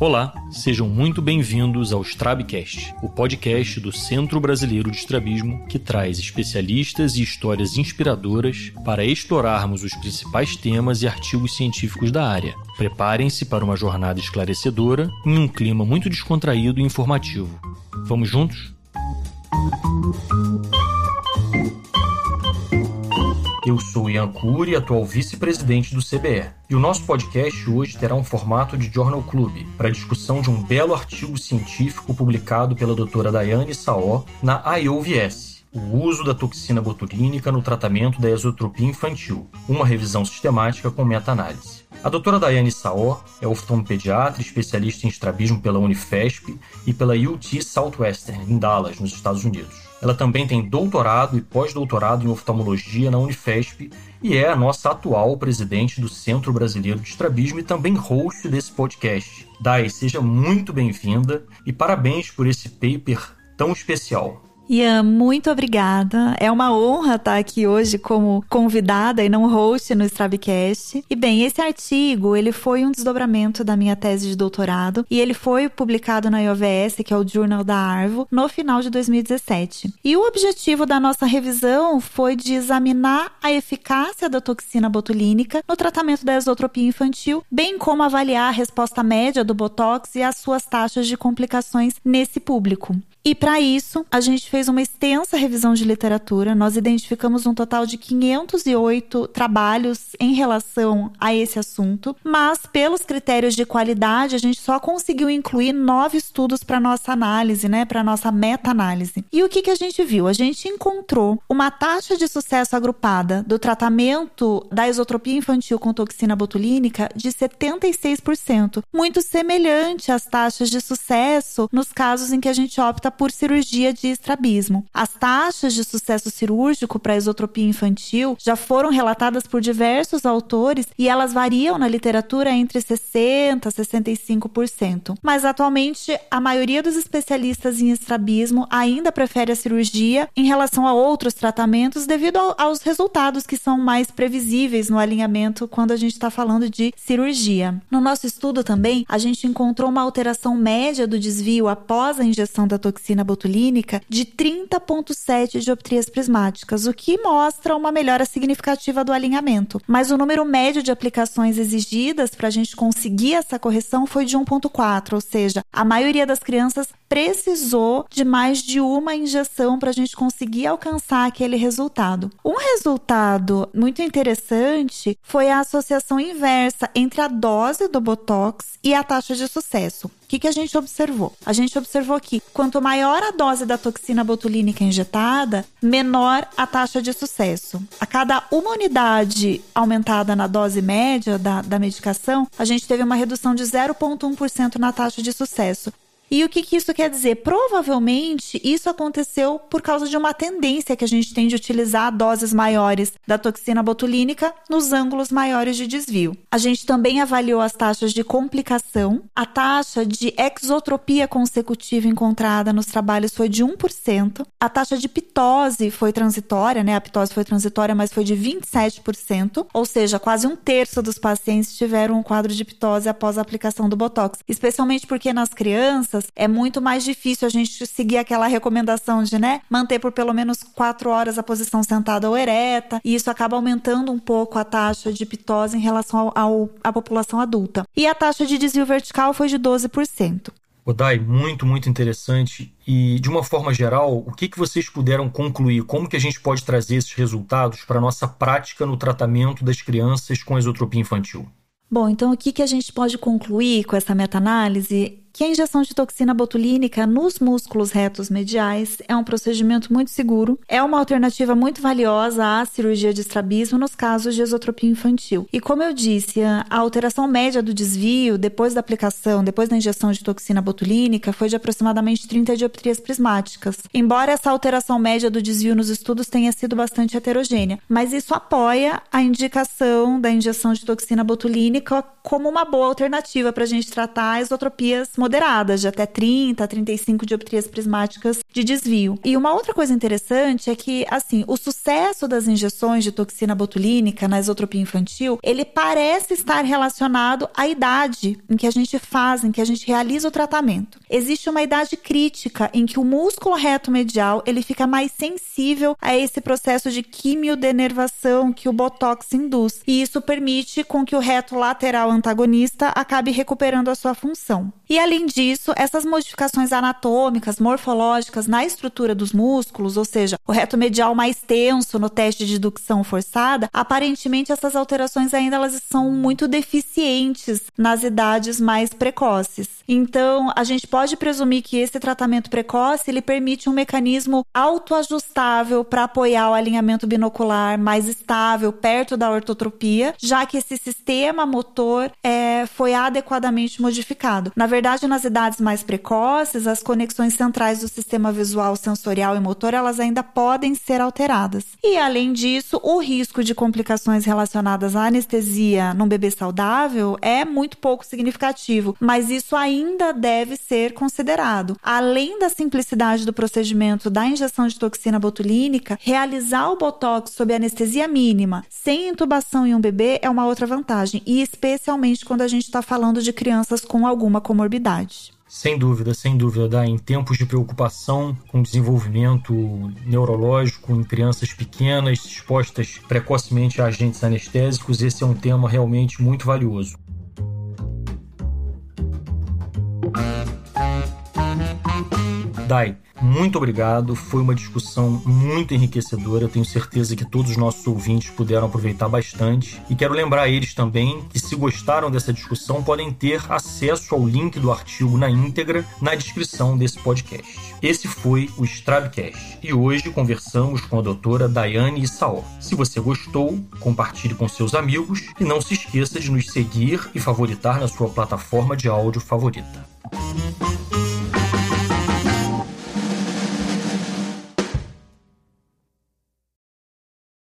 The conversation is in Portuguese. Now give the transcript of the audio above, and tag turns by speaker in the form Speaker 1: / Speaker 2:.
Speaker 1: Olá, sejam muito bem-vindos ao Strabcast, o podcast do Centro Brasileiro de Estrabismo que traz especialistas e histórias inspiradoras para explorarmos os principais temas e artigos científicos da área. Preparem-se para uma jornada esclarecedora em um clima muito descontraído e informativo. Vamos juntos? Eu sou Ian Cury, atual vice-presidente do CBE. E o nosso podcast hoje terá um formato de Journal Club, para discussão de um belo artigo científico publicado pela doutora Daiane Saó na IOVS, o uso da toxina botulínica no tratamento da exotropia infantil, uma revisão sistemática com meta-análise. A doutora Daiane Saó é oftalmopediatra, especialista em estrabismo pela Unifesp e pela UT Southwestern, em Dallas, nos Estados Unidos. Ela também tem doutorado e pós-doutorado em oftalmologia na Unifesp e é a nossa atual presidente do Centro Brasileiro de Estrabismo e também host desse podcast. Dai, seja muito bem-vinda e parabéns por esse paper tão especial.
Speaker 2: Ian, muito obrigada. É uma honra estar aqui hoje como convidada e não host no Strabcast. E bem, esse artigo, ele foi um desdobramento da minha tese de doutorado e ele foi publicado na IOVS, que é o Journal da Arvo, no final de 2017. E o objetivo da nossa revisão foi de examinar a eficácia da toxina botulínica no tratamento da exotropia infantil, bem como avaliar a resposta média do botox e as suas taxas de complicações nesse público. E para isso, a gente fez uma extensa revisão de literatura. Nós identificamos um total de 508 trabalhos em relação a esse assunto, mas pelos critérios de qualidade, a gente só conseguiu incluir nove estudos para nossa análise, né, para nossa meta-análise. E o que que a gente viu? A gente encontrou uma taxa de sucesso agrupada do tratamento da isotropia infantil com toxina botulínica de 76%, muito semelhante às taxas de sucesso nos casos em que a gente opta por cirurgia de estrabismo. As taxas de sucesso cirúrgico para isotropia infantil já foram relatadas por diversos autores e elas variam na literatura entre 60% a 65%. Mas atualmente, a maioria dos especialistas em estrabismo ainda prefere a cirurgia em relação a outros tratamentos devido aos resultados que são mais previsíveis no alinhamento quando a gente está falando de cirurgia. No nosso estudo também, a gente encontrou uma alteração média do desvio após a injeção da toxina botulínica de 30,7 dioptrias prismáticas, o que mostra uma melhora significativa do alinhamento. Mas o número médio de aplicações exigidas para a gente conseguir essa correção foi de 1,4, ou seja, a maioria das crianças precisou de mais de uma injeção para a gente conseguir alcançar aquele resultado. Um resultado muito interessante foi a associação inversa entre a dose do Botox e a taxa de sucesso. O que, que a gente observou? A gente observou que quanto maior a dose da toxina botulínica injetada, menor a taxa de sucesso. A cada uma unidade aumentada na dose média da, da medicação, a gente teve uma redução de 0,1% na taxa de sucesso. E o que, que, isso quer dizer? Provavelmente isso aconteceu por causa de uma tendência que a gente tem de utilizar doses maiores da toxina botulínica nos ângulos maiores de desvio. A gente também avaliou as taxas de complicação. A taxa de exotropia consecutiva encontrada nos trabalhos foi de 1%. A taxa de pitose foi transitória, né? A pitose foi transitória, mas foi de 27%, ou seja, quase um terço dos pacientes tiveram um quadro de pitose após a aplicação do botox, especialmente porque nas crianças crianças, é muito mais difícil a gente seguir aquela recomendação de, né, manter por pelo menos quatro horas a posição sentada ou ereta, e isso acaba aumentando um pouco a taxa de pitose em relação ao, à população adulta. E a taxa de desvio vertical foi de 12%.
Speaker 1: Odai, muito, muito interessante. E, de uma forma geral, o que, que vocês puderam concluir? Como que a gente pode trazer esses resultados para a nossa prática no tratamento das crianças com esotropia infantil?
Speaker 2: Bom, então o que, que a gente pode concluir com essa meta-análise que a injeção de toxina botulínica nos músculos retos mediais é um procedimento muito seguro, é uma alternativa muito valiosa à cirurgia de estrabismo nos casos de esotropia infantil. E como eu disse, a alteração média do desvio depois da aplicação, depois da injeção de toxina botulínica, foi de aproximadamente 30 dioptrias prismáticas. Embora essa alteração média do desvio nos estudos tenha sido bastante heterogênea, mas isso apoia a indicação da injeção de toxina botulínica como uma boa alternativa para a gente tratar esotropias moderadas, de até 30 a 35 dioptrias prismáticas de desvio. E uma outra coisa interessante é que, assim, o sucesso das injeções de toxina botulínica na esotropia infantil, ele parece estar relacionado à idade em que a gente faz, em que a gente realiza o tratamento. Existe uma idade crítica em que o músculo reto medial ele fica mais sensível a esse processo de quimiodenervação que o botox induz. E isso permite com que o reto lateral antagonista acabe recuperando a sua função. E além disso, essas modificações anatômicas, morfológicas na estrutura dos músculos, ou seja, o reto medial mais tenso no teste de indução forçada, aparentemente essas alterações ainda elas são muito deficientes nas idades mais precoces. Então, a gente pode presumir que esse tratamento precoce ele permite um mecanismo autoajustável para apoiar o alinhamento binocular mais estável perto da ortotropia, já que esse sistema motor é, foi adequadamente modificado. Na verdade, nas idades mais precoces, as conexões centrais do sistema visual, sensorial e motor elas ainda podem ser alteradas. E além disso, o risco de complicações relacionadas à anestesia num bebê saudável é muito pouco significativo, mas isso ainda deve ser considerado. Além da simplicidade do procedimento da injeção de toxina botulínica, realizar o botox sob anestesia mínima, sem intubação em um bebê é uma outra vantagem, e especialmente quando a gente está falando de crianças com alguma comorbidade.
Speaker 1: Sem dúvida, sem dúvida, Dá. Em tempos de preocupação com desenvolvimento neurológico em crianças pequenas expostas precocemente a agentes anestésicos, esse é um tema realmente muito valioso. Dai, muito obrigado. Foi uma discussão muito enriquecedora. Tenho certeza que todos os nossos ouvintes puderam aproveitar bastante. E quero lembrar eles também que, se gostaram dessa discussão, podem ter acesso ao link do artigo na íntegra na descrição desse podcast. Esse foi o Strabcast e hoje conversamos com a doutora Daiane Issaó. Se você gostou, compartilhe com seus amigos e não se esqueça de nos seguir e favoritar na sua plataforma de áudio favorita.